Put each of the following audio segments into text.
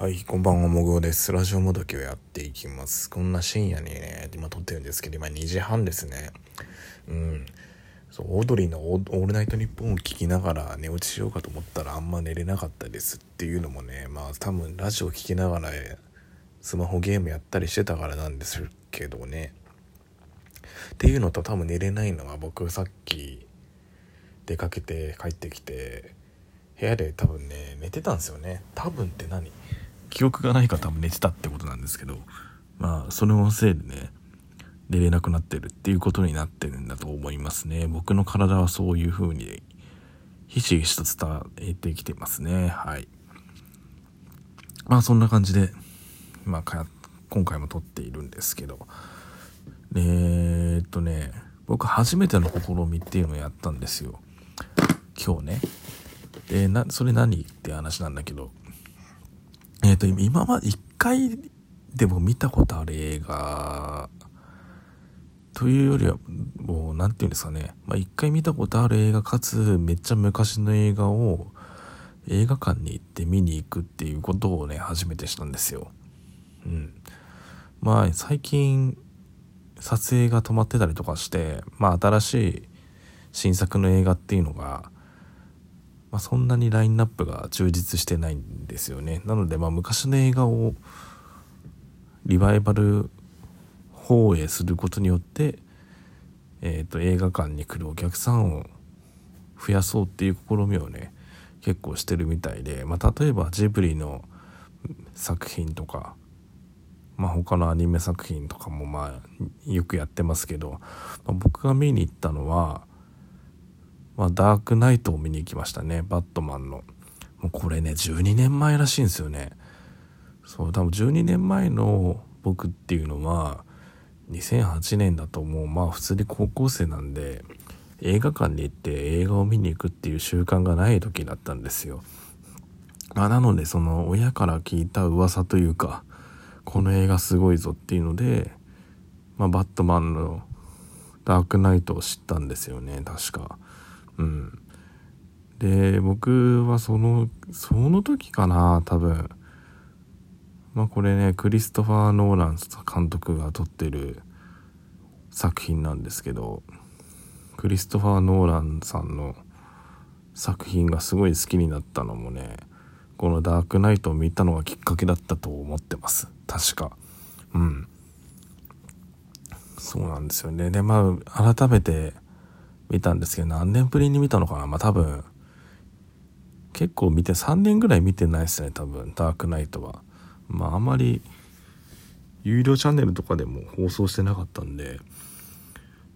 はい、こんばんは、もぐおです。ラジオもどきをやっていきます。こんな深夜にね、今撮ってるんですけど、今2時半ですね。うん。そう、オードリーのオールナイトニッポンを聞きながら寝落ちしようかと思ったらあんま寝れなかったですっていうのもね、まあ多分ラジオ聞きながらスマホゲームやったりしてたからなんですけどね。っていうのと多分寝れないのは僕さっき出かけて帰ってきて部屋で多分ね寝てたんですよね多分って何？記憶がないから多分寝てたってことなんですけどまあそのせいでね寝れなくなってるっていうことになってるんだと思いますね。僕の体はそういう風にひしひしと伝えてきてますね。はい。まあそんな感じでまあ今回も撮っているんですけど。えー、っとね僕初めての試みっていうのをやったんですよ。今日ね。でなそれ何って話なんだけどえっ、ー、と、今まで一回でも見たことある映画というよりは、もう、なんていうんですかね。まあ、一回見たことある映画かつ、めっちゃ昔の映画を映画館に行って見に行くっていうことをね、初めてしたんですよ。うん。まあ、最近、撮影が止まってたりとかして、まあ、新しい新作の映画っていうのが、まあ、そんなにラインナップが充実してないんですよね。なのでまあ昔の映画をリバイバル放映することによって、えーと、映画館に来るお客さんを増やそうっていう試みをね結構してるみたいで、まあ、例えばジブリの作品とか、まあ、他のアニメ作品とかもまあよくやってますけど、まあ、僕が見に行ったのはまあ、ダークナイトを見に行きましたね、バットマンの。もうこれね、12年前らしいんですよね。そう、多分12年前の僕っていうのは、2008年だともうまあ普通に高校生なんで、映画館に行って映画を見に行くっていう習慣がない時だったんですよ。まあなのでその親から聞いた噂というか、この映画すごいぞっていうので、まあバットマンのダークナイトを知ったんですよね、確か。うん。で、僕はその、その時かな、多分。まあこれね、クリストファー・ノーラン監督が撮ってる作品なんですけど、クリストファー・ノーランさんの作品がすごい好きになったのもね、このダークナイトを見たのがきっかけだったと思ってます。確か。うん。そうなんですよね。で、まあ、改めて、見たんですけど、何年ぶりに見たのかな？まあ多分、結構見て、3年ぐらい見てないですね、多分、ダークナイトは。まああまり、有料チャンネルとかでも放送してなかったんで、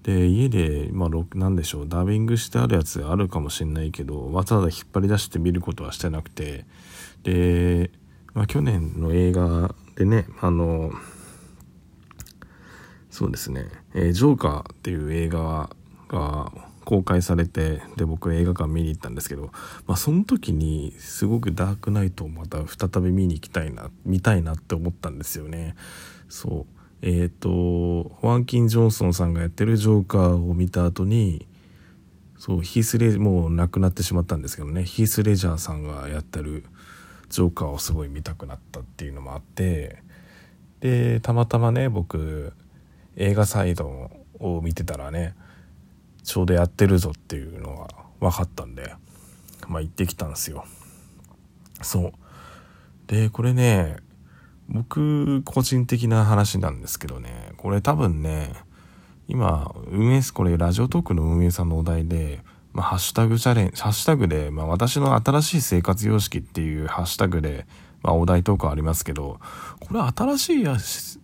で、家で、まあ、なんでしょう、ダビングしてあるやつあるかもしんないけど、わざわざ引っ張り出して見ることはしてなくて、で、まあ、去年の映画でね、あの、そうですね、えー、ジョーカーっていう映画が公開されてで僕映画館見に行ったんですけど、まあ、その時にすごくダークナイトをまた再び見に行きたいな見たいなって思ったんですよね。そう。えっ、ー、とホアンキン・ジョンソンさんがやってるジョーカーを見た後にそうヒースレもう亡くなってしまったんですけどね。ヒース・レジャーさんがやってるジョーカーをすごい見たくなったっていうのもあってでたまたまね僕映画サイドを見てたらねちょうどやってるぞっていうのが分かったんで、まあ行ってきたんですよ。そう。で、これね、僕個人的な話なんですけどね、これ多分ね、今、運営す、これラジオトークの運営さんのお題で、まあ、ハッシュタグチャレンジ、ハッシュタグで、まあ、私の新しい生活様式っていうハッシュタグで、まあ、お題トークありますけど、これ新しい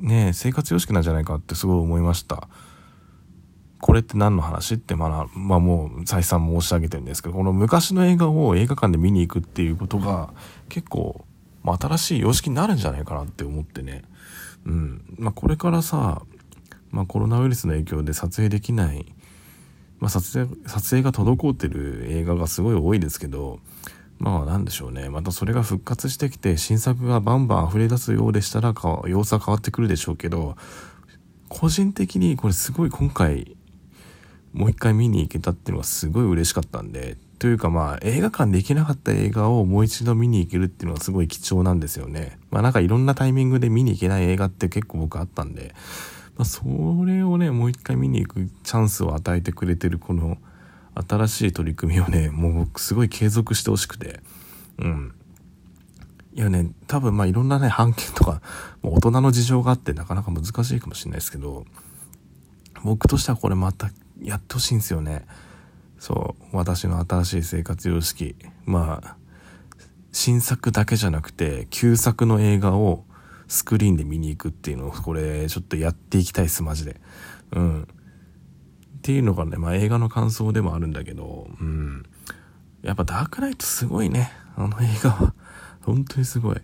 ね、生活様式なんじゃないかってすごい思いました。これって何の話？ってまあ、まあもう再三申し上げてるんですけど、この昔の映画を映画館で見に行くっていうことが結構、まあ、新しい様式になるんじゃないかなって思ってね。うん。まあこれからさ、まあコロナウイルスの影響で撮影できない、まあ撮影、撮影が滞ってる映画がすごい多いですけど、まあなんでしょうね。またそれが復活してきて新作がバンバン溢れ出すようでしたらか様子は変わってくるでしょうけど、個人的にこれすごい今回もう一回見に行けたっていうのがすごい嬉しかったんで、というかまあ映画館で行けなかった映画をもう一度見に行けるっていうのがすごい貴重なんですよね。まあなんかいろんなタイミングで見に行けない映画って結構僕あったんで、まあ、それをね、もう一回見に行くチャンスを与えてくれてるこの新しい取り組みをね、もう僕すごい継続してほしくて、うん。いやね、多分まあいろんなね、判件とか、もう大人の事情があってなかなか難しいかもしれないですけど、僕としてはこれまたやってほしいんですよね。そう、私の新しい生活様式。まあ、新作だけじゃなくて、旧作の映画をスクリーンで見に行くっていうのを、これ、ちょっとやっていきたいです、マジで。うん。っていうのがね、まあ映画の感想でもあるんだけど、うん。やっぱダークナイトすごいね。あの映画は。本当にすごい。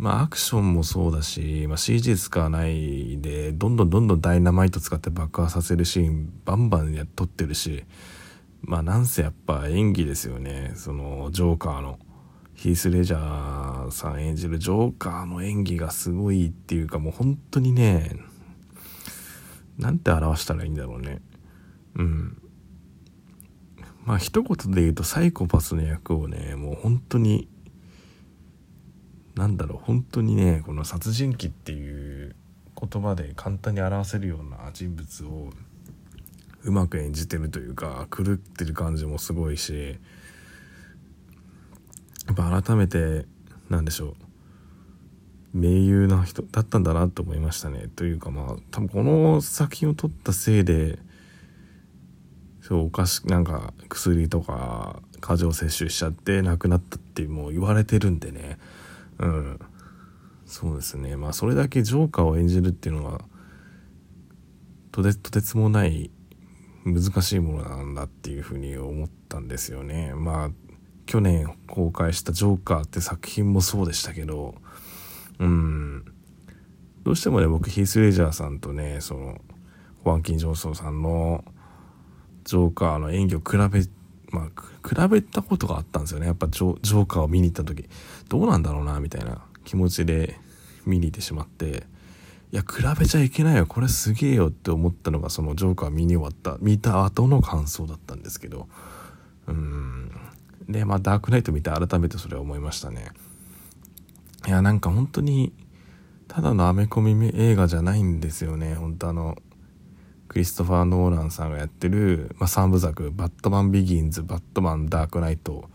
まあアクションもそうだし、まあ、CG 使わないで、どんどんどんどんダイナマイト使って爆破させるシーンバンバンや撮ってるし、まあなんせやっぱ演技ですよね。そのジョーカーの。ヒース・レジャーさん演じるジョーカーの演技がすごいっていうかもう本当にね、なんて表したらいいんだろうね。うん。まあ一言で言うとサイコパスの役をね、もう本当に、なんだろう、本当にね、この殺人鬼っていう言葉で簡単に表せるような人物をうまく演じてるというか狂ってる感じもすごいしやっぱ改めてなんでしょう名優な人だったんだなと思いましたね。というかまあ多分この作品を撮ったせいでそうおかしなんか薬とか過剰摂取しちゃって亡くなったってもう言われてるんでね。うん。そうですね。まあそれだけジョーカーを演じるっていうのはとてとてつもない難しいものなんだっていうふうに思ったんですよね。まあ去年公開した「ジョーカー」って作品もそうでしたけどうん。どうしてもね僕ヒース・レジャーさんとねそのホワンキン・ジョンソンさんのジョーカーの演技を比べまあ比べたことがあったんですよねやっぱジョーカーを見に行った時どうなんだろうなみたいな気持ちで見に行ってしまっていや、比べちゃいけないよ。これすげえよって思ったのが、そのジョーカー見に終わった、見た後の感想だったんですけど。うん。で、まあ、ダークナイト見て改めてそれは思いましたね。いや、なんか本当に、ただのアメコミ映画じゃないんですよね。本当あの、クリストファー・ノーランさんがやってる、まあ、3部作、バットマン・ビギンズ、バットマン・ダークナイト、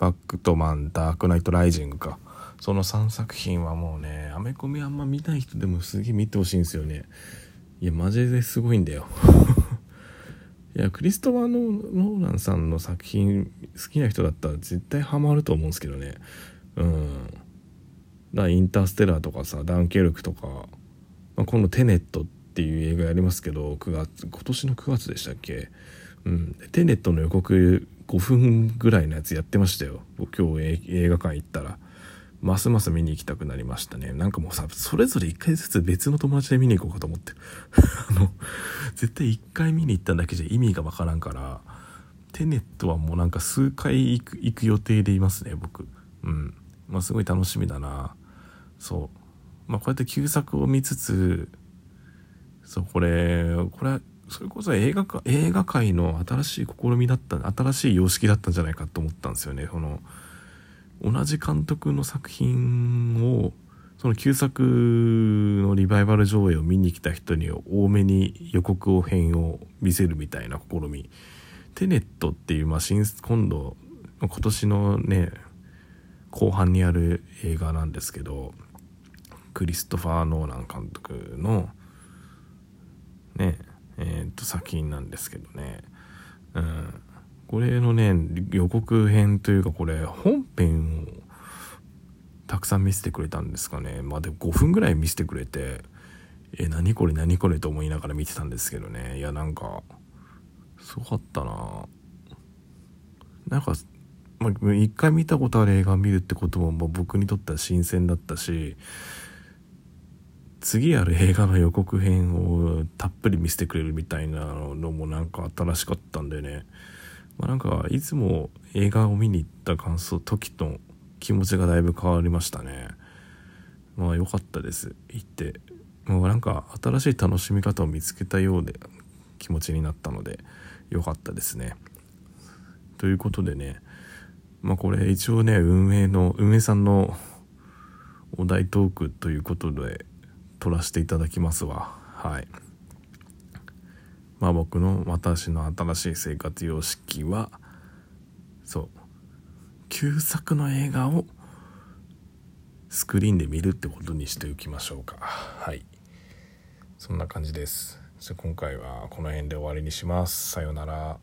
バットマン・ダークナイト・ライジングか。その3作品はもうねアメコミあんま見ない人でもすげえ見てほしいんですよね。いやマジですごいんだよ。いやクリストファー・ノーランさんの作品好きな人だったら絶対ハマると思うんですけどね。うん。だインターステラーとかさダンケルクとか、まあ、今度テネットっていう映画やりますけど9月今年の9月でしたっけ？うんテネットの予告5分ぐらいのやつやってましたよ今日映画館行ったらますます見に行きたくなりましたね。なんかもうさ、それぞれ一回ずつ別の友達で見に行こうかと思って。あの、絶対一回見に行っただけじゃ意味がわからんから、テネットはもうなんか数回行く行く予定でいますね、僕。うん。まあすごい楽しみだな。そう。まあこうやって旧作を見つつ、そう、これ、これ、それこそ映画か、映画界の新しい試みだった、新しい様式だったんじゃないかと思ったんですよね。その、同じ監督の作品をその旧作のリバイバル上映を見に来た人に多めに予告編を見せるみたいな試みテネットっていう、まあ、新今度今年のね後半にある映画なんですけどクリストファー・ノーラン監督のねえー、っと作品なんですけどねうんこれのね、予告編というかこれ本編をたくさん見せてくれたんですかね。まあでも5分ぐらい見せてくれて、え、何これ何これと思いながら見てたんですけどね。いやなんか、すごかったななんか、まあ、一回見たことある映画見るってことも、まあ、僕にとっては新鮮だったし、次ある映画の予告編をたっぷり見せてくれるみたいなのもなんか新しかったんでね。まあ、なんかいつも映画を見に行った感想時と気持ちがだいぶ変わりましたね。まあ良かったです。行って。もうなんか新しい楽しみ方を見つけたようで気持ちになったので良かったですね。ということでね。まあこれ一応ね運営の運営さんのお題トークということで撮らせていただきますわ。はい。まあ僕の私の新しい生活様式はそう。旧作の映画をスクリーンで見るってことにしておきましょうか。はい。そんな感じです。じゃ今回はこの辺で終わりにします。さようなら。